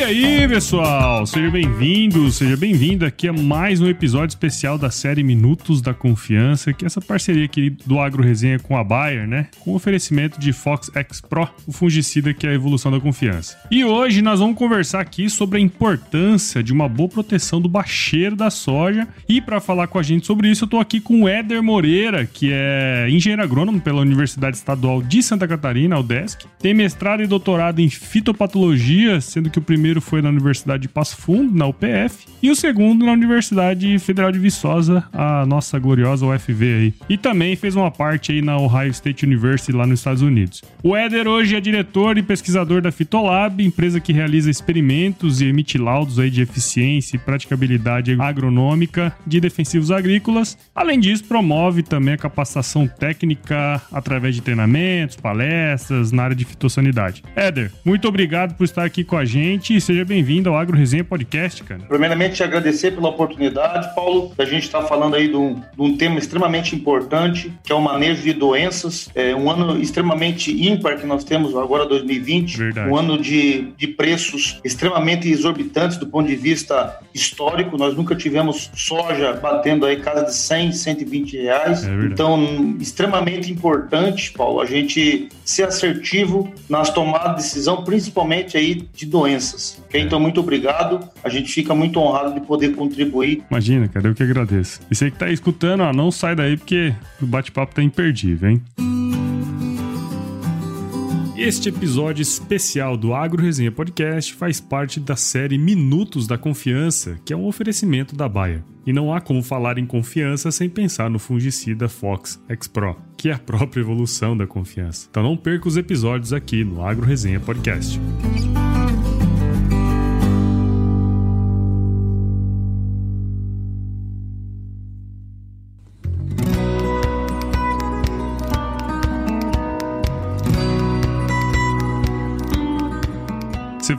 E aí, pessoal? Seja bem-vindo, seja bem-vindo aqui a mais um episódio especial da série Minutos da Confiança, que é essa parceria aqui do Agro Resenha com a Bayer, né? Com oferecimento de Fox X Pro, o fungicida que é a evolução da confiança. E hoje nós vamos conversar aqui sobre a importância de uma boa proteção do bacheiro da soja. E para falar com a gente sobre isso, eu tô aqui com o Éder Moreira, que é engenheiro agrônomo pela Universidade Estadual de Santa Catarina, UDESC. Tem mestrado e doutorado em fitopatologia, sendo que o primeiro foi na Universidade de Passo Fundo, na UPF, e o segundo na Universidade Federal de Viçosa, a nossa gloriosa UFV aí. E também fez uma parte aí na Ohio State University lá nos Estados Unidos. O Éder hoje é diretor e pesquisador da Fitolab, empresa que realiza experimentos e emite laudos aí de eficiência e praticabilidade agronômica de defensivos agrícolas. Além disso, promove também a capacitação técnica através de treinamentos, palestras na área de fitossanidade. Éder, muito obrigado por estar aqui com a gente e seja bem-vindo ao Agro Resenha Podcast, cara. Primeiramente, te agradecer pela oportunidade, Paulo. A gente está falando aí de um, de um, tema extremamente importante, que é o manejo de doenças. É um ano extremamente ímpar que nós temos agora, 2020. Verdade. Um ano de, de preços extremamente exorbitantes do ponto de vista histórico. Nós nunca tivemos soja batendo aí casa de 100, 120 reais. É então, extremamente importante, Paulo, a gente ser assertivo nas tomadas de decisão, principalmente aí de doenças. É. Então, muito obrigado. A gente fica muito honrado de poder contribuir. Imagina, cara, eu que agradeço. E você que tá escutando, ó, não sai daí porque o bate-papo tá imperdível, hein? Este episódio especial do Agro Resenha Podcast faz parte da série Minutos da Confiança, que é um oferecimento da Baia. E não há como falar em confiança sem pensar no fungicida Fox X Pro, que é a própria evolução da confiança. Então não perca os episódios aqui no Agro Resenha Podcast.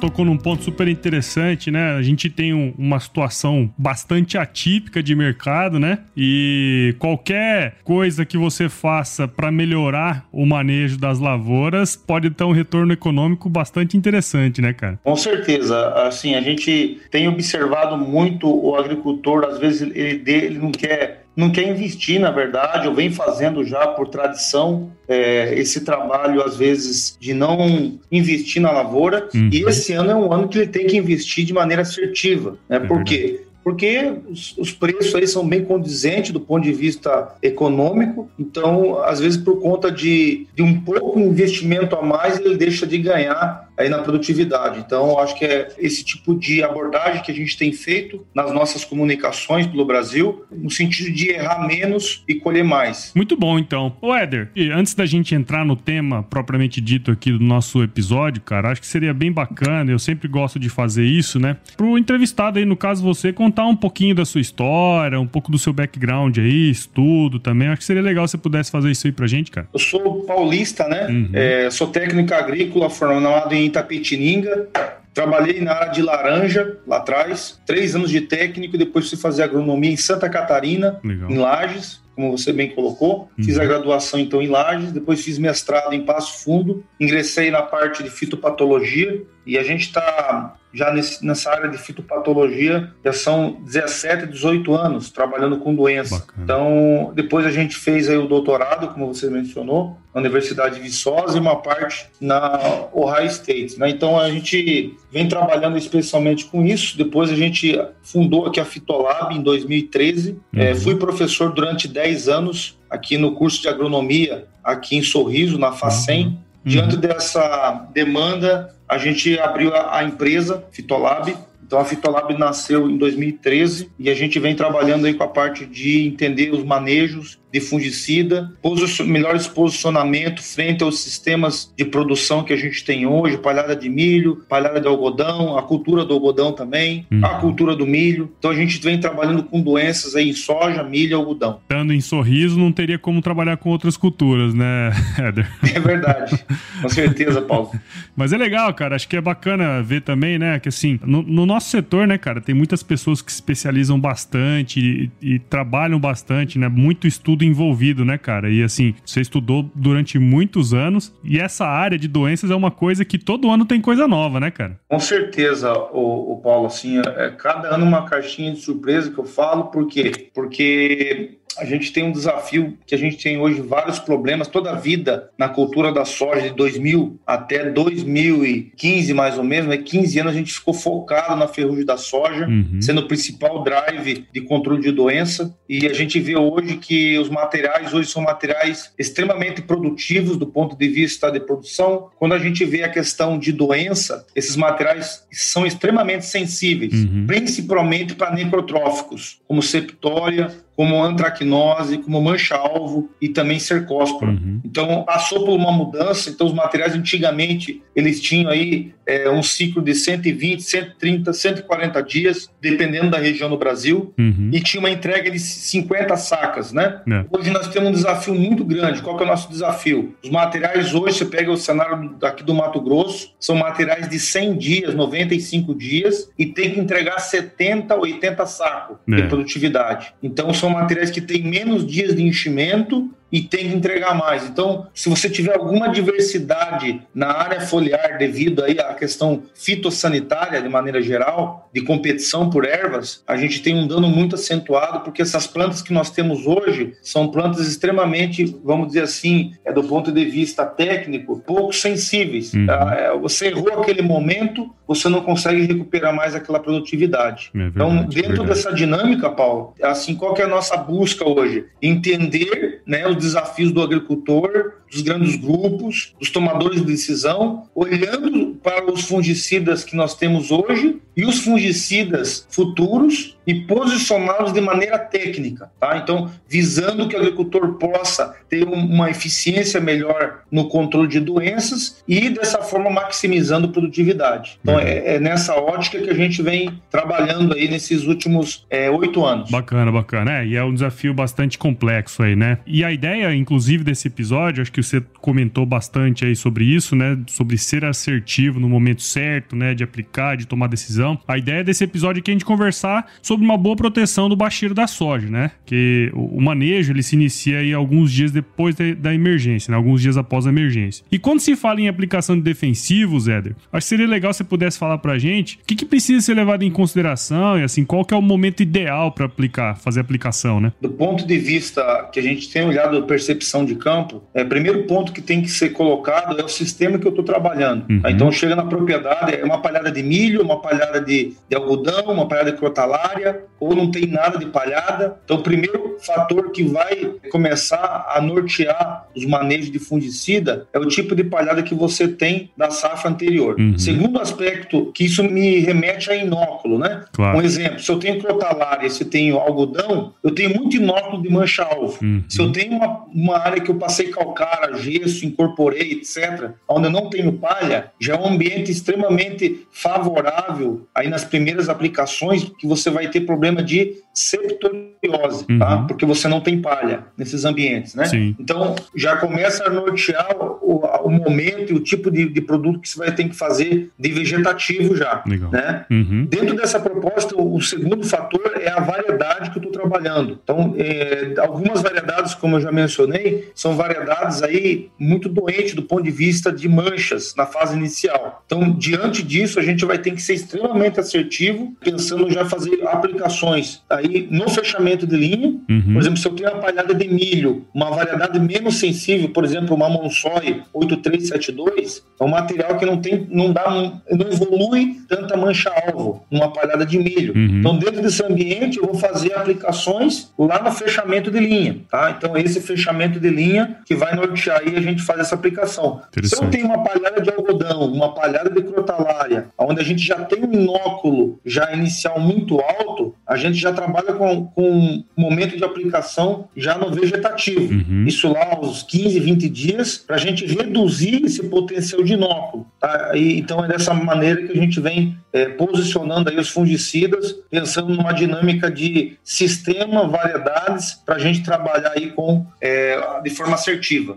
Tocou num ponto super interessante, né? A gente tem um, uma situação bastante atípica de mercado, né? E qualquer coisa que você faça para melhorar o manejo das lavouras pode ter um retorno econômico bastante interessante, né, cara? Com certeza. Assim, a gente tem observado muito o agricultor, às vezes ele, ele não quer não quer investir, na verdade, ou vem fazendo já por tradição é, esse trabalho, às vezes, de não investir na lavoura. Uhum. E esse ano é um ano que ele tem que investir de maneira assertiva. Né? É por quê? porque os, os, preços aí são bem condizentes do ponto de vista econômico, então, às vezes, por conta de, de um pouco investimento a mais, ele deixa de ganhar aí na produtividade. Então, acho que é esse tipo de abordagem que a gente tem feito nas nossas comunicações pelo Brasil, no sentido de errar menos e colher mais. Muito bom, então. Ô, Éder, antes da gente entrar no tema propriamente dito aqui do nosso episódio, cara, acho que seria bem bacana, eu sempre gosto de fazer isso, né? Pro entrevistado aí, no caso você, contar um pouquinho da sua história, um pouco do seu background aí, estudo também. Acho que seria legal se você pudesse fazer isso aí pra gente, cara. Eu sou paulista, né? Uhum. É, sou técnico agrícola formado em Itapetininga. Trabalhei na área de laranja lá atrás, três anos de técnico, depois fui fazer agronomia em Santa Catarina, Legal. em Lages como você bem colocou. Uhum. Fiz a graduação então em Lages, depois fiz mestrado em Passo Fundo, ingressei na parte de fitopatologia e a gente está já nesse, nessa área de fitopatologia já são 17, 18 anos trabalhando com doença. Bacana. Então, depois a gente fez aí o doutorado, como você mencionou, na Universidade de Viçosa e uma parte na Ohio State. Né? Então, a gente vem trabalhando especialmente com isso. Depois a gente fundou aqui a Fitolab em 2013. Uhum. É, fui professor durante 10 anos aqui no curso de agronomia, aqui em Sorriso, na FACEM. Uhum. Diante uhum. dessa demanda, a gente abriu a, a empresa Fitolab. Então a Fitolab nasceu em 2013 e a gente vem trabalhando aí com a parte de entender os manejos de fungicida, posi melhores posicionamento frente aos sistemas de produção que a gente tem hoje, palhada de milho, palhada de algodão, a cultura do algodão também, uhum. a cultura do milho. Então a gente vem trabalhando com doenças aí em soja, milho e algodão. Estando em sorriso, não teria como trabalhar com outras culturas, né, Éder? É verdade, com certeza, Paulo. Mas é legal, cara, acho que é bacana ver também, né, que assim, no, no nosso setor, né, cara, tem muitas pessoas que se especializam bastante e, e trabalham bastante, né, muito estudo envolvido, né, cara? E assim, você estudou durante muitos anos e essa área de doenças é uma coisa que todo ano tem coisa nova, né, cara? Com certeza, o, o Paulo, assim, é, cada ano uma caixinha de surpresa que eu falo, por quê? Porque a gente tem um desafio que a gente tem hoje vários problemas toda a vida na cultura da soja de 2000 até 2015 mais ou menos, né? 15 anos a gente ficou focado na ferrugem da soja, uhum. sendo o principal drive de controle de doença e a gente vê hoje que os materiais hoje são materiais extremamente produtivos do ponto de vista de produção. Quando a gente vê a questão de doença, esses materiais são extremamente sensíveis, uhum. principalmente para necrotróficos, como septória, como antracnose, como mancha-alvo e também cercóspora. Uhum. Então, passou por uma mudança. Então, os materiais antigamente, eles tinham aí é, um ciclo de 120, 130, 140 dias, dependendo da região do Brasil, uhum. e tinha uma entrega de 50 sacas, né? É. Hoje nós temos um desafio muito grande. Qual que é o nosso desafio? Os materiais hoje, você pega o cenário aqui do Mato Grosso, são materiais de 100 dias, 95 dias, e tem que entregar 70, 80 sacos é. de produtividade. Então, são materiais que têm menos dias de enchimento e tem que entregar mais. Então, se você tiver alguma diversidade na área foliar devido aí à questão fitossanitária de maneira geral, de competição por ervas, a gente tem um dano muito acentuado porque essas plantas que nós temos hoje são plantas extremamente, vamos dizer assim, é do ponto de vista técnico, pouco sensíveis. Uhum. Tá? É, você errou aquele momento, você não consegue recuperar mais aquela produtividade. É verdade, então, dentro dessa dinâmica, Paulo, assim, qual que é a nossa busca hoje? Entender né, os desafios do agricultor, dos grandes grupos, dos tomadores de decisão, olhando para os fungicidas que nós temos hoje e os fungicidas futuros e posicioná-los de maneira técnica, tá? Então, visando que o agricultor possa ter uma eficiência melhor no controle de doenças e dessa forma maximizando produtividade. Então, é, é nessa ótica que a gente vem trabalhando aí nesses últimos é, oito é, anos. Bacana, bacana. É, e é um desafio bastante complexo aí, né? E a ideia, inclusive, desse episódio, acho que você comentou bastante aí sobre isso, né? Sobre ser assertivo no momento certo, né? De aplicar, de tomar decisão. A ideia desse episódio é que a gente conversar sobre uma boa proteção do baixeiro da soja, né? Que o manejo ele se inicia aí alguns dias depois da emergência, né? Alguns dias após a emergência. E quando se fala em aplicação de defensivos, Éder, acho que seria legal se você pudesse falar pra gente o que, que precisa ser levado em consideração e assim, qual que é o momento ideal para aplicar, fazer aplicação, né? Do ponto de vista que a gente tem olhado a percepção de campo, é, primeiro ponto que tem que ser colocado é o sistema que eu estou trabalhando. Uhum. Então chega na propriedade, é uma palhada de milho, uma palhada de, de algodão, uma palhada de crotalária, ou não tem nada de palhada. Então, o primeiro fator que vai começar a nortear os manejos de fungicida é o tipo de palhada que você tem da safra anterior. Uhum. Segundo aspecto, que isso me remete a inóculo, né? Claro. Um exemplo, se eu tenho crotalária, se eu tenho algodão, eu tenho muito inóculo de mancha-alvo. Uhum. Se eu tenho uma, uma área que eu passei calcário, gesso, incorporei, etc., onde eu não tenho palha, já é um ambiente extremamente favorável aí nas primeiras aplicações que você vai ter problema de septoriose, tá? uhum. tá? Porque você não tem palha nesses ambientes, né? Sim. Então, já começa a nortear o, o momento e o tipo de, de, produto que você vai ter que fazer de vegetativo já, Legal. né? Uhum. Dentro dessa proposta, o, o, segundo fator é a variedade que eu estou trabalhando. Então, é, algumas variedades, como eu já mencionei, são variedades aí muito doentes do ponto de vista de manchas na fase inicial. Então, diante disso, a gente vai ter que ser extremamente assertivo, pensando já fazer aplicações aí no fechamento de linha. Uhum. Por exemplo, se eu tenho uma palhada de milho, uma variedade menos sensível, por exemplo, uma Monsoy 8372, é um material que não tem, não dá, não evolui tanta mancha-alvo numa palhada de milho. Uhum. Então, dentro desse ambiente, eu vou fazer aplicações lá no fechamento de linha, tá? Então, esse fechamento de linha que vai nortear aí a gente faz essa aplicação. Se eu tenho uma palhada de algodão, uma palhada de crotalária, onde a gente já tem um inóculo já inicial muito alto, a gente já trabalha com, com momento de aplicação já no vegetativo. Uhum. Isso lá aos 15, 20 dias, para a gente reduzir esse potencial de inóculo. Tá? E, então é dessa maneira que a gente vem é, posicionando aí os fungicidas, pensando numa dinâmica de sistema, variedades, para a gente trabalhar aí com, é, de forma assertiva.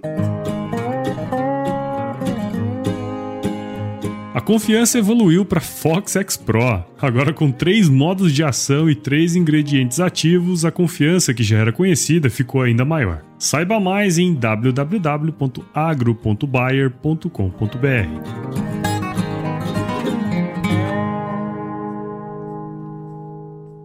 Confiança evoluiu para Fox X Pro. Agora com três modos de ação e três ingredientes ativos, a confiança que já era conhecida ficou ainda maior. Saiba mais em www.agro.buyer.com.br.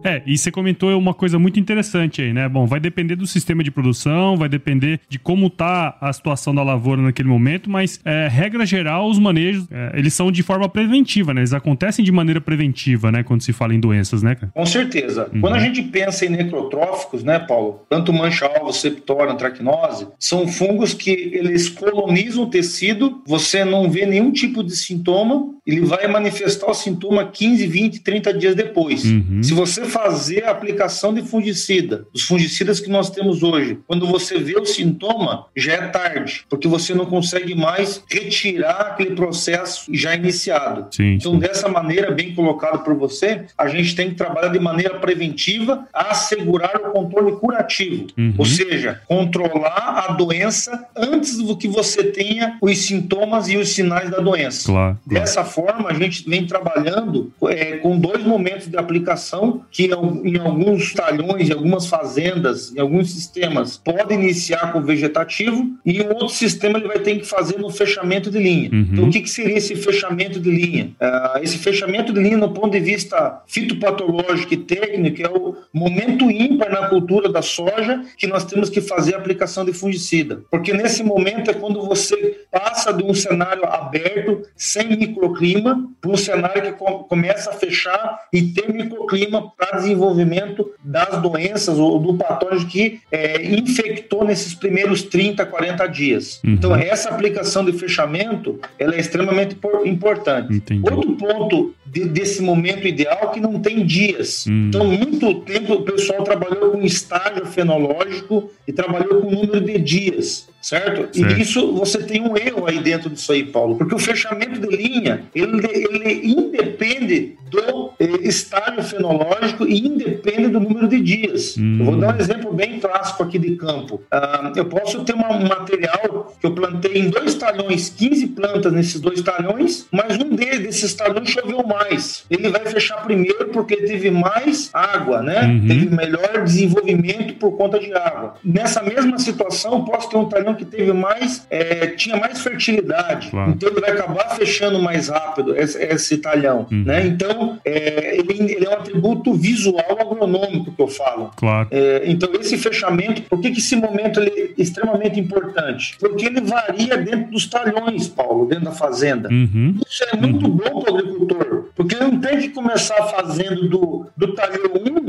É, e você comentou uma coisa muito interessante aí, né? Bom, vai depender do sistema de produção, vai depender de como tá a situação da lavoura naquele momento, mas é, regra geral, os manejos, é, eles são de forma preventiva, né? Eles acontecem de maneira preventiva, né? Quando se fala em doenças, né? Com certeza. Uhum. Quando a gente pensa em necrotróficos, né, Paulo? Tanto mancha-alvo, septória, antracnose, são fungos que eles colonizam o tecido, você não vê nenhum tipo de sintoma, ele vai manifestar o sintoma 15, 20, 30 dias depois. Uhum. Se você fazer a aplicação de fungicida, os fungicidas que nós temos hoje, quando você vê o sintoma, já é tarde, porque você não consegue mais retirar aquele processo já iniciado. Sim, então, sim. dessa maneira, bem colocado por você, a gente tem que trabalhar de maneira preventiva, assegurar o controle curativo, uhum. ou seja, controlar a doença antes do que você tenha os sintomas e os sinais da doença. Claro, claro. Dessa forma, a gente vem trabalhando é, com dois momentos de aplicação que em alguns talhões, em algumas fazendas, em alguns sistemas, pode iniciar com vegetativo e um outro sistema ele vai ter que fazer no fechamento de linha. Uhum. Então, o que, que, seria esse fechamento de linha? Uh, esse fechamento de linha, no ponto de vista fitopatológico e técnico, é o momento ímpar na cultura da soja que nós temos que fazer a aplicação de fungicida. Porque nesse momento é quando você passa de um cenário aberto, sem microclima, para um cenário que começa a fechar e ter microclima para desenvolvimento das doenças ou do patógeno que é, infectou nesses primeiros 30, 40 dias. Uhum. Então, essa aplicação de fechamento ela é extremamente importante. Entendi. Outro ponto de, desse momento ideal que não tem dias. Uhum. Então, muito tempo o pessoal trabalhou com estágio fenológico e trabalhou com número de dias certo? certo? E isso você tem um erro aí dentro disso aí, Paulo, porque o fechamento de linha ele, ele independe do eh, estágio fenológico e independe do número de dias. Hum. Eu vou dar um exemplo bem clássico aqui de campo. Uh, eu posso ter uma, um material que eu plantei em dois talhões, 15 plantas nesses dois talhões, mas um desses talhões choveu mais. Ele vai fechar primeiro porque teve mais água, né? Uhum. Teve melhor desenvolvimento por conta de água. Nessa mesma situação, eu posso ter um talhão que teve mais, é, tinha mais fertilidade. Claro. Então ele vai acabar fechando mais rápido esse, esse talhão, uhum. né? Então é, ele, ele, é um atributo visual agronômico que eu falo. Claro. É, então esse fechamento, por que, que esse momento é extremamente importante? Porque ele varia dentro dos talhões, Paulo, dentro da fazenda. Uhum. Isso é muito uhum. bom para o agricultor, porque ele não tem que começar fazendo do, do talhão 1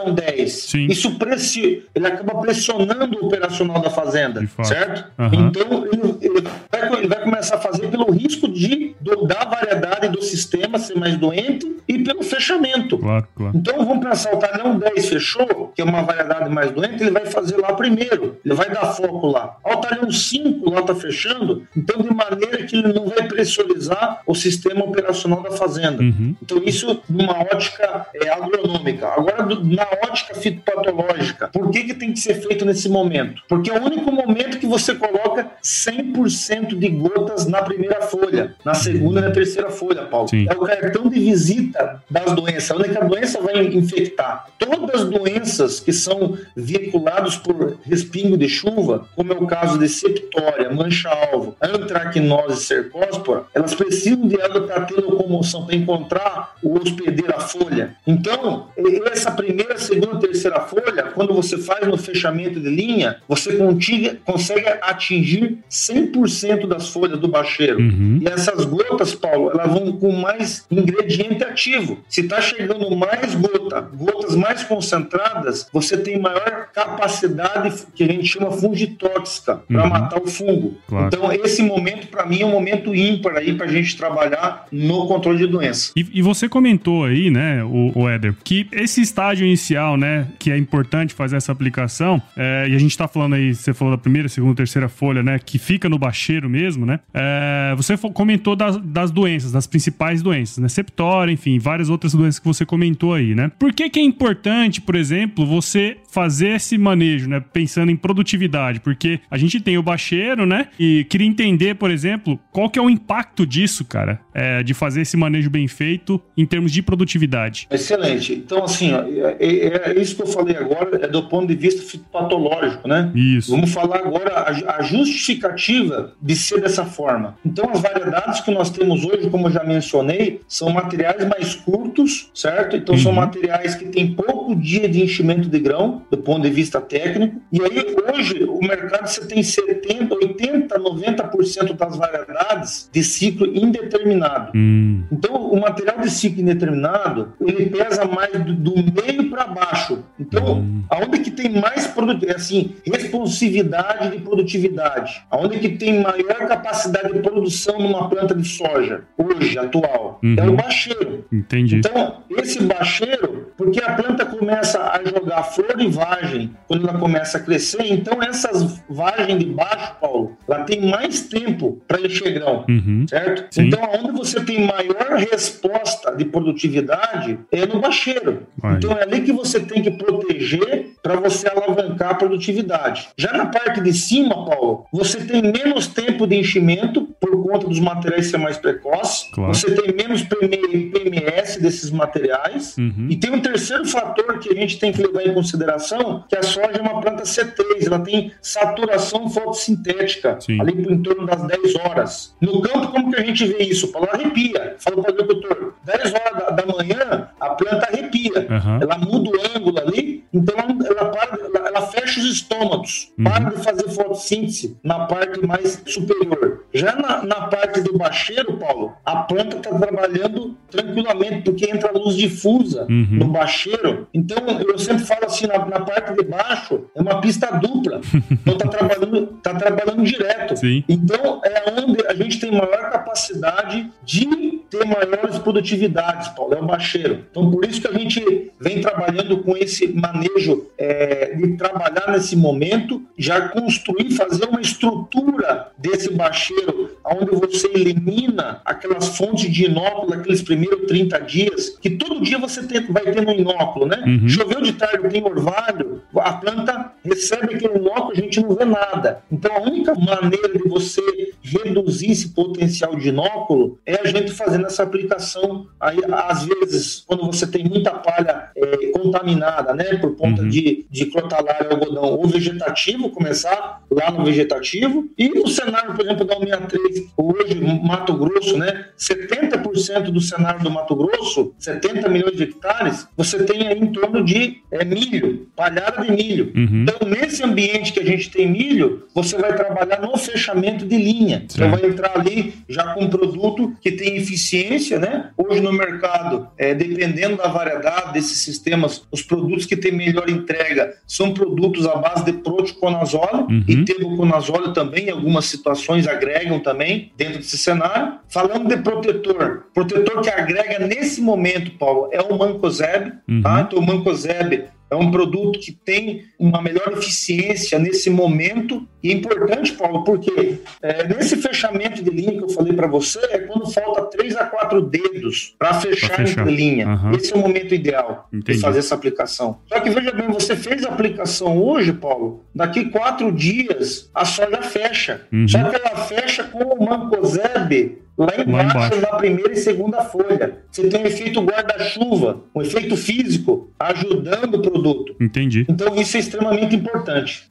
talhão 10. Sim. Isso pressi ele acaba pressionando o operacional da fazenda fazenda, certo? Uhum. Então, ele, ele, vai, ele, vai, começar a fazer pelo risco de, do, da variedade do sistema ser mais doente e pelo fechamento. Claro, claro. Então, vamos pensar, o talhão 10 fechou, que é uma variedade mais doente, ele vai fazer lá primeiro, ele vai dar foco lá. Ao talhão 5 lá está fechando, então, de maneira que ele não vai pressurizar o sistema operacional da fazenda. Uhum. Então, isso numa ótica é, agronômica. Agora, na ótica fitopatológica, por que, que tem que ser feito nesse momento? Porque é o único momento que você coloca 100% de na primeira folha, na segunda e na terceira folha, Paulo. Sim. É o cartão de visita das doenças, onde a doença vai infectar. Todas as doenças que são veiculadas por respingo de chuva, como é o caso de septória, mancha-alvo, antracnose cercóspora, elas precisam de água para ter locomoção, para encontrar o hospedeiro, a folha. Então, essa primeira, segunda e terceira folha, quando você faz no fechamento de linha, você contiga consegue atingir 100% das folhas do bacheiro. Uhum. E essas gotas, Paulo, elas vão com mais ingrediente ativo. Se está chegando mais gota, gotas mais concentradas, você tem maior capacidade que a gente chama fungitóxica para uhum. matar o fungo. Claro. Então, esse momento, para mim, é um momento ímpar aí para a gente trabalhar no controle de doença. E, e você comentou aí, né, o, o Éder, que esse estágio inicial, né, que é importante fazer essa aplicação, é, e a gente está falando aí, você falou da primeira, segunda, terceira folha, né? Que fica no bacheiro mesmo, né? É, você comentou das, das, doenças, das principais doenças, né? Septora, enfim, várias outras doenças que você comentou aí, né? Por que, que é importante, por exemplo, você fazer esse manejo, né? Pensando em produtividade, porque a gente tem o bacheiro, né? E queria entender, por exemplo, qual que é o impacto disso, cara, é, de fazer esse manejo bem feito em termos de produtividade. Excelente. Então, assim, ó, é, é, é, isso que eu falei agora, é do ponto de vista patológico, né? Isso. Vamos falar agora a, a justificativa de ser dessa forma. Então, as variedades que nós temos hoje, como eu já mencionei, são materiais mais curtos, certo? Então, uhum. são materiais que têm pouco dia de enchimento de grão, do ponto de vista técnico. E aí, hoje, o mercado você tem 70, 80, 90% das variedades de ciclo indeterminado. Uhum. Então, o material de ciclo indeterminado, ele pesa mais do, do meio para baixo. Então, uhum. aonde que tem mais produtividade, assim, responsividade de produtividade, aonde que tem maior capacidade de produção numa planta de soja, hoje, atual, uhum. é o bacheiro. Entendi. Então, esse bacheiro, porque a planta começa a jogar flor e vagem, quando ela começa a crescer, então essas vagens de baixo, Paulo, ela tem mais tempo para encher grão, uhum. certo? Sim. Então, onde você tem maior resposta de produtividade é no bacheiro. Vai. Então, é ali que você tem que proteger para você alavancar a produtividade. Já na parte de cima, Paulo, você tem menos tempo de enchimento por conta dos materiais ser mais precoces, claro. você tem menos PMS desses materiais, uhum. e tem um terceiro fator que a gente tem que levar em consideração, que a soja é uma planta C3, ela tem saturação fotossintética, Sim. ali por em torno das 10 horas. No campo, como que a gente vê isso? Paulo arrepia. Fala para o agricultor, 10 horas da, da, manhã, a planta arrepia. Uhum. Ela muda o ângulo ali, então ela, para, ela, ela fecha os estômatos, uhum. para de fazer fotossíntese na parte mais superior. Já na, na parte do bacheiro, Paulo, a planta está trabalhando tranquilamente, porque entra luz difusa uhum. no bacheiro. Então, eu sempre falo assim, na, na parte de baixo, é uma pista dupla. Então, está trabalhando, tá trabalhando direto. Sim. Então, é onde a gente tem maior capacidade de ter maiores produtividades, Paulo, é o bacheiro. Então, por isso que a gente vem trabalhando com esse manejo é, de trabalhar nesse momento, já construir, fazer uma estrutura desse bacheiro, onde você elimina aquelas fontes de inóculo, aqueles primeiros 30 dias, que todo dia você tem, vai ter no inóculo, né? Uhum. Choveu de tarde, tem orvalho, a planta recebe aquele inóculo, a gente não vê nada. Então, a única maneira de você reduzir esse potencial de inóculo é a gente fazendo essa aplicação. Aí, às vezes, quando você tem muita palha é, contaminada, né, por conta uhum. de, de crotalária algodão ou vegetativo, começar lá no vegetativo. E no cenário, por exemplo, da 63, hoje, Mato Grosso, né, 70% do cenário do Mato Grosso, 70 milhões de hectares, você tem aí em torno de é, milho, palhada de milho. Uhum. Então, nesse ambiente que a gente tem milho, você vai trabalhar no fechamento de linha. Você vai entrar ali já com um produto que tem eficiência, né? Hoje no mercado, é, dependendo da variedade desses sistemas, os produtos que têm melhor entrega são produtos à base de proticonazole uhum. e tebuconazole também, em algumas situações agregam também dentro desse cenário. Falando de protetor, protetor que agrega nesse momento, Paulo, é o Mancozeb, uhum. tá? Então o Mancozeb é um produto que tem uma melhor eficiência nesse momento e é importante, Paulo, porque é, nesse fechamento de linha que eu falei para você é quando falta três a quatro dedos para fechar, fechar. a linha. Uhum. Esse é o momento ideal Entendi. de fazer essa aplicação. Só que veja bem, você fez a aplicação hoje, Paulo, daqui quatro dias a soja fecha. Uhum. Só que ela fecha com o Mancozeb Lá embaixo, lá embaixo, na primeira e segunda folha. Você tem um efeito guarda-chuva, um efeito físico, ajudando o produto. Entendi. Então isso é extremamente importante.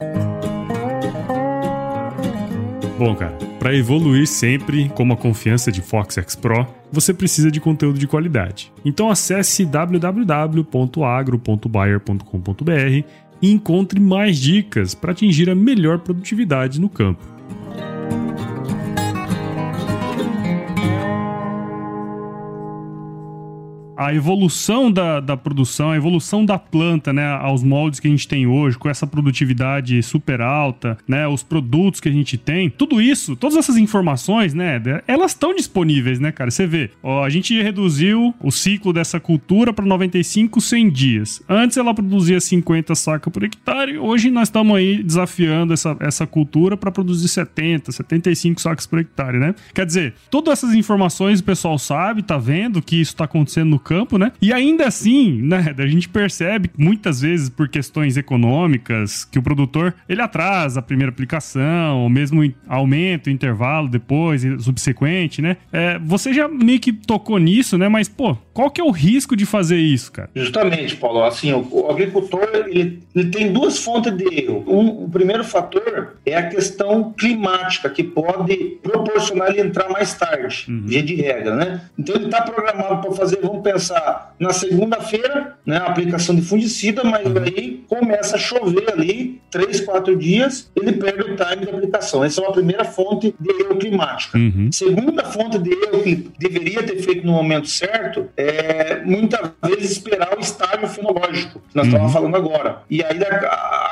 Bom, cara, para evoluir sempre como a confiança de Fox X Pro, você precisa de conteúdo de qualidade. Então acesse www.agro.bayer.com.br e encontre mais dicas para atingir a melhor produtividade no campo. A evolução da, da produção, a evolução da planta, né, aos moldes que a gente tem hoje, com essa produtividade super alta, né, os produtos que a gente tem, tudo isso, todas essas informações, né, elas estão disponíveis, né, cara? Você vê, ó, a gente reduziu o ciclo dessa cultura para 95, 100 dias. Antes ela produzia 50 sacas por hectare, hoje nós estamos aí desafiando essa, essa cultura para produzir 70, 75 sacas por hectare, né? Quer dizer, todas essas informações o pessoal sabe, tá vendo que isso tá acontecendo no campo, né? E ainda assim, né, a gente percebe muitas vezes por questões econômicas que o produtor ele atrasa a primeira aplicação, ou mesmo aumenta o intervalo depois, subsequente, né? É, você já meio que tocou nisso, né? Mas, pô, qual que é o risco de fazer isso, cara? Justamente, Paulo. Assim, o, agricultor ele, ele, tem duas fontes de erro. Um, o primeiro fator é a questão climática, que pode proporcionar ele entrar mais tarde, uhum. via de regra, né? Então ele está programado para fazer, vamos pensar, na segunda-feira, né, a aplicação de fungicida, mas uhum. aí começa a chover ali, três, quatro dias, ele perde o time da aplicação. Essa é uma primeira fonte de erro climática. Uhum. Segunda fonte de erro que deveria ter feito no momento certo é muitas vezes esperar o estágio fenológico, que nós uhum. estávamos falando agora. E aí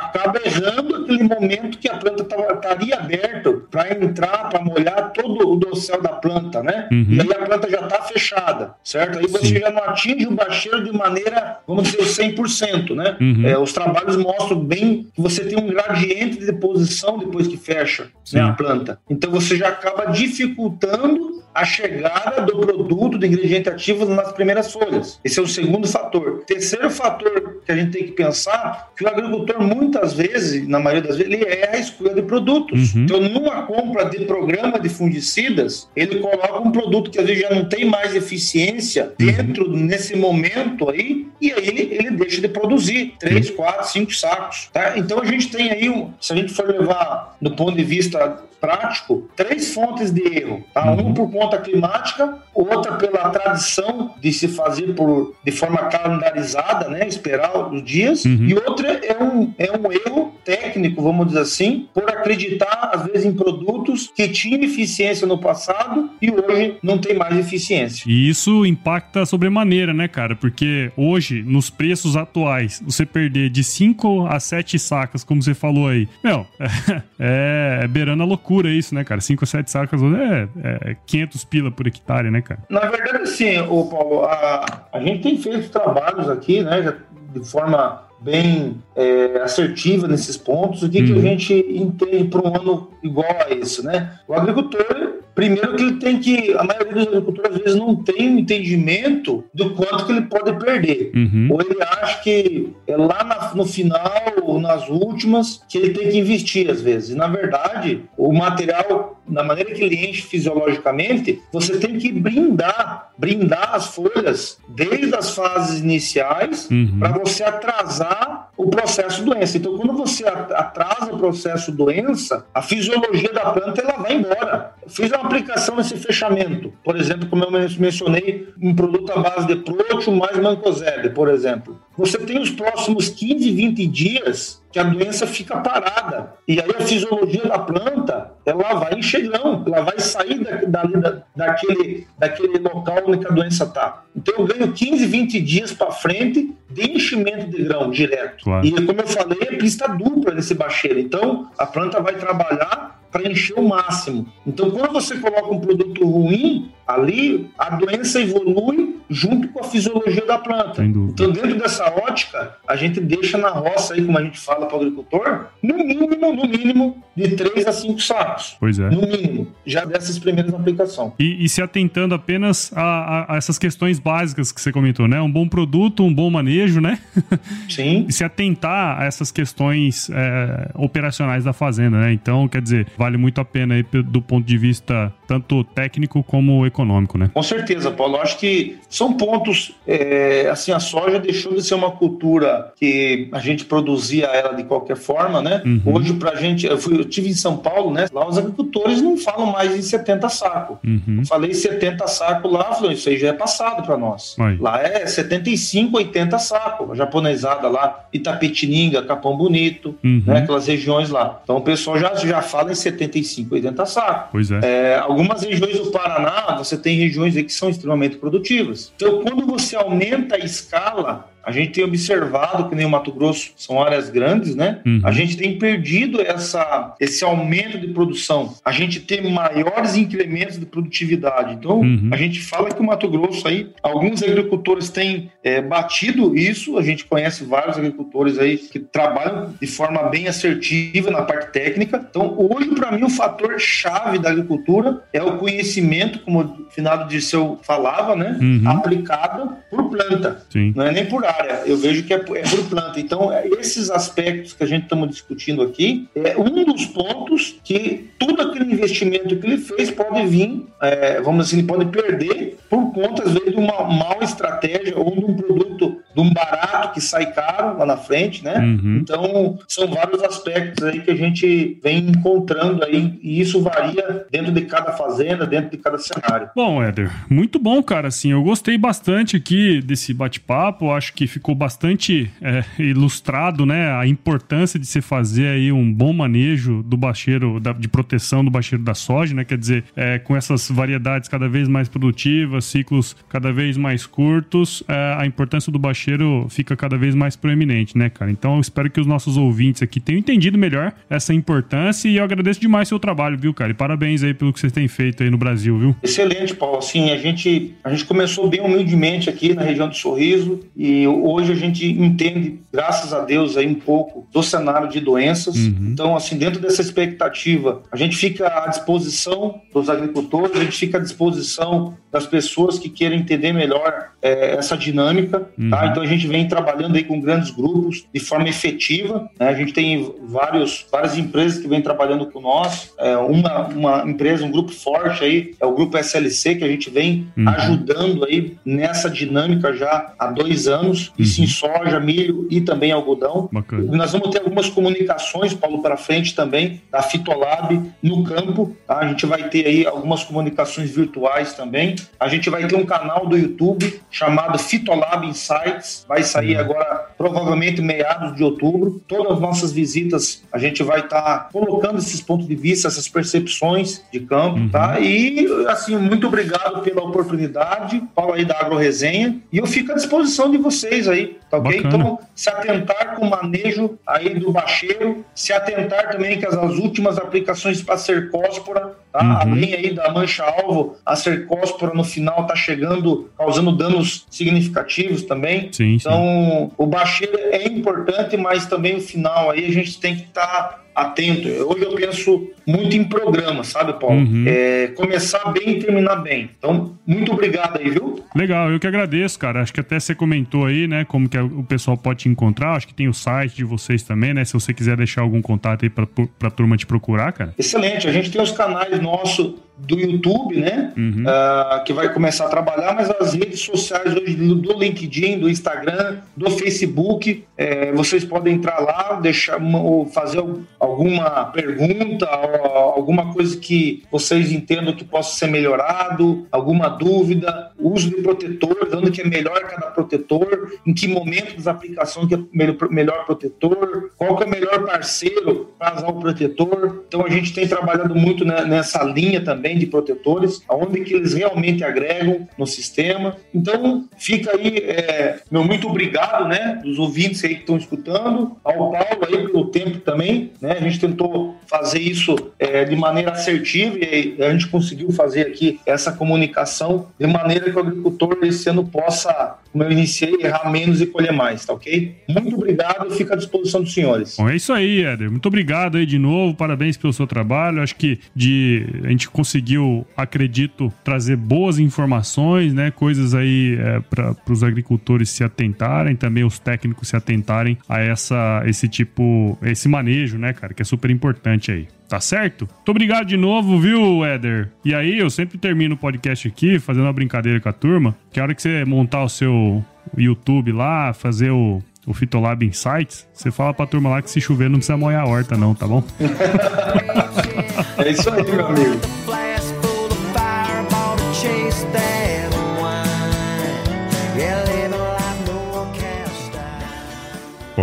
acaba errando aquele momento que a planta estaria aberta para entrar, para molhar todo o dossel da planta, né? Uhum. E aí a planta já está fechada, certo? Aí você Sim. já não atinge o bacheiro de maneira, vamos dizer, 100%, né? Uhum. É, os trabalhos mostram bem que você tem um gradiente de deposição depois que fecha né, a planta. Então você já acaba dificultando a chegada do produto, do ingrediente ativo nas primeiras folhas. Esse é o segundo fator. Terceiro fator que a gente tem que pensar, que o agricultor muitas vezes, na maioria das vezes, ele é a escolha de produtos. Uhum. Então, numa compra de programa de fungicidas, ele coloca um produto que às vezes já não tem mais eficiência uhum. dentro, uhum. nesse momento aí, e aí ele, ele deixa de produzir três, uhum. quatro, cinco sacos. Tá? Então, a gente tem aí, se a gente for levar do ponto de vista prático três fontes de erro. Tá? Uhum. Um por conta climática, outra pela tradição de se fazer por, de forma calendarizada, né? esperar os dias, uhum. e outra é um, é um erro técnico, vamos dizer assim, por acreditar, às vezes, em produtos que tinham eficiência no passado e hoje não tem mais eficiência. E isso impacta sobremaneira, né, cara? Porque hoje, nos preços atuais, você perder de 5 a 7 sacas, como você falou aí, meu, é, é beirando a loucura isso, né, cara? 5 ou 7 sacas é, é 500 pila por hectare, né, cara? Na verdade, assim, o Paulo, a, a gente tem feito trabalhos aqui, né, de forma bem é, assertiva nesses pontos. O que, uhum. que a uhum. gente entende para um ano igual a esse, né? O agricultor Primeiro que ele tem que, a maioria dos agricultores às vezes não tem um entendimento do quanto que ele pode perder. Uhum. Ou ele acha que é lá na, no final ou nas últimas que ele tem que investir às vezes. E, na verdade, o material, na maneira que ele enche fisiologicamente, você tem que brindar, brindar as folhas desde as fases iniciais uhum. para você atrasar o processo doença. Então, quando você atrasa o processo doença, a fisiologia da planta ela vai embora. Fiz uma aplicação nesse fechamento. Por exemplo, como eu mencionei, um produto à base de próteo mais mancozeb, por exemplo. Você tem os próximos 15, 20 dias que a doença fica parada. E aí a fisiologia da planta, ela vai enxergão, ela vai sair da, da, daquele, daquele local onde a doença está. Então eu ganho 15, 20 dias para frente de enchimento de grão direto. Claro. E como eu falei, é pista dupla nesse bacheiro. Então a planta vai trabalhar para encher o máximo. Então, quando você coloca um produto ruim ali, a doença evolui junto com a fisiologia da planta. Então, dentro dessa ótica, a gente deixa na roça aí, como a gente fala para o agricultor, no mínimo, no mínimo, de 3 a 5 sacos. Pois é. No mínimo, já dessas primeiras aplicações. E, e se atentando apenas a, a, a, essas questões básicas que você comentou, né? Um bom produto, um bom manejo, né? Sim. e se atentar a essas questões é, operacionais da fazenda, né? Então, quer dizer, vale muito a pena aí do ponto de vista tanto técnico como econômico, né? Com certeza, Paulo. Acho que são pontos, é, assim, a soja deixou de ser uma cultura que a gente produzia ela de qualquer forma, né? Uhum. Hoje, pra gente, eu, fui, eu tive em São Paulo, né? Lá os agricultores não falam mais em 70 sacos. Uhum. Eu falei 70 sacos lá, falei, isso aí já é passado para nós. Lá é 75, 80 sacos. A japonesada lá, Itapetininga, Capão Bonito, uhum. né? Aquelas regiões lá. Então o pessoal já, já fala em 75, 80 sacos. Pois é. é algumas regiões do Paraná, você tem regiões que são extremamente produtivas. Então, quando você aumenta a escala, a gente tem observado que nem o Mato Grosso são áreas grandes, né? Uhum. A gente tem perdido essa, esse aumento de produção. A gente tem maiores incrementos de produtividade. Então, uhum. a gente fala que o Mato Grosso aí, alguns agricultores têm é, batido isso. A gente conhece vários agricultores aí que trabalham de forma bem assertiva na parte técnica. Então, hoje, para mim, o fator chave da agricultura é o conhecimento, como o finado Dirceu falava, né? Uhum. Aplicado por planta. Sim. Não é nem por área área, eu vejo que é, é planta. Então, é, esses aspectos que a gente estamos discutindo aqui é um dos pontos que todo aquele investimento que ele fez pode vir, é, vamos assim, pode perder por conta, às vezes, de uma mal estratégia ou de um produto, de um barato que sai caro lá na frente, né? Uhum. Então, são vários aspectos aí que a gente vem encontrando aí e isso varia dentro de cada fazenda, dentro de cada cenário. Bom, Éder, muito bom, cara, assim, eu gostei bastante aqui desse bate-papo, acho que ficou bastante é, ilustrado, né, a importância de se fazer aí um bom manejo do bacheiro, da, de proteção do bacheiro da soja, né, quer dizer, é, com essas variedades cada vez mais produtivas, ciclos cada vez mais curtos, é, a importância do bacheiro fica cada vez mais proeminente, né, cara? Então eu espero que os nossos ouvintes aqui tenham entendido melhor essa importância e eu agradeço demais seu trabalho, viu, cara? E parabéns aí pelo que vocês têm feito aí no Brasil, viu? Excelente, Paulo. Assim, a gente, a gente começou bem humildemente aqui na região do Sorriso e hoje a gente entende, graças a Deus, aí um pouco do cenário de doenças. Uhum. Então, assim, dentro dessa expectativa, a gente fica à disposição dos agricultores, a gente fica à disposição das pessoas que queiram entender melhor é, essa dinâmica, tá? uhum. tá? Então a gente vem trabalhando aí com grandes grupos de forma efetiva, né? A gente tem vários, várias empresas que vêm trabalhando com nós, é, uma, uma empresa, um grupo forte aí, é o grupo SLC, que a gente vem uhum. ajudando aí nessa dinâmica já há dois anos, uhum. isso em soja, milho e também algodão. Bacana. Nós vamos ter algumas comunicações, Paulo, para frente também, da Fitolab no campo, tá? A gente vai ter aí algumas comunicações virtuais também, a gente vai ter um canal do YouTube chamado Fitolab Insights, vai sair uhum. agora provavelmente meados de outubro. Todas as nossas visitas a gente vai estar tá colocando esses pontos de vista, essas percepções de campo, uhum. tá? E assim, muito obrigado pela oportunidade, Paulo aí da Agro Resenha, e eu fico à disposição de vocês aí, tá ok? Bacana. Então, se atentar com o manejo aí do bacheiro, se atentar também que as, as últimas aplicações para cercóspora Tá? Uhum. Além aí da mancha-alvo, a cercóspora no final está chegando, causando danos significativos também. Sim, então, sim. o bacheiro é importante, mas também o final aí a gente tem que estar tá atento. Hoje eu penso muito em programa, sabe, Paulo? Uhum. É, começar bem e terminar bem. Então, muito obrigado aí, viu? Legal, eu que agradeço, cara. Acho que até você comentou aí, né, como que o pessoal pode te encontrar. Acho que tem o site de vocês também, né? Se você quiser deixar algum contato aí pra, pra turma te procurar, cara. Excelente. A gente tem os canais nossos do YouTube, né? Uhum. Uh, que vai começar a trabalhar, mas as redes sociais hoje do LinkedIn, do Instagram, do Facebook, é, vocês podem entrar lá, deixar ou fazer alguma pergunta, alguma coisa que vocês entendam que possa ser melhorado, alguma dúvida, uso de protetores, onde que é melhor cada protetor, em que momento das aplicações que é melhor protetor, qual que é o melhor parceiro para usar o protetor. Então a gente tem trabalhado muito nessa linha também também de protetores, aonde que eles realmente agregam no sistema. Então, fica aí é, meu muito obrigado, né, dos ouvintes aí que estão escutando, ao Paulo aí pelo tempo também, né, a gente tentou fazer isso é, de maneira assertiva e a gente conseguiu fazer aqui essa comunicação de maneira que o agricultor esse ano possa como eu iniciei, errar menos e colher mais, tá ok? Muito obrigado fico à disposição dos senhores. Bom, é isso aí, Éder. Muito obrigado aí de novo, parabéns pelo seu trabalho. Acho que de, a gente conseguiu, acredito, trazer boas informações, né? Coisas aí é, para os agricultores se atentarem, também os técnicos se atentarem a essa, esse tipo, esse manejo, né, cara, que é super importante aí. Tá certo? Muito obrigado de novo, viu, Éder? E aí, eu sempre termino o podcast aqui fazendo uma brincadeira com a turma. Que a hora que você montar o seu YouTube lá, fazer o, o Fitolab Insights, você fala pra turma lá que se chover não precisa molhar a horta, não, tá bom? é isso aí, meu amigo.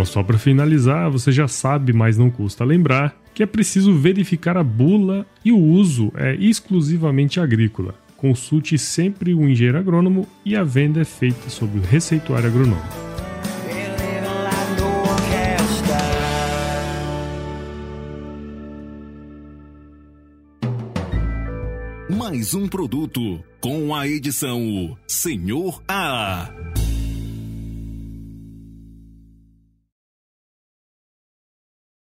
Só para finalizar, você já sabe, mas não custa lembrar que é preciso verificar a bula e o uso é exclusivamente agrícola. consulte sempre o engenheiro agrônomo e a venda é feita sob o receituário agronômico. Mais um produto com a edição Senhor A.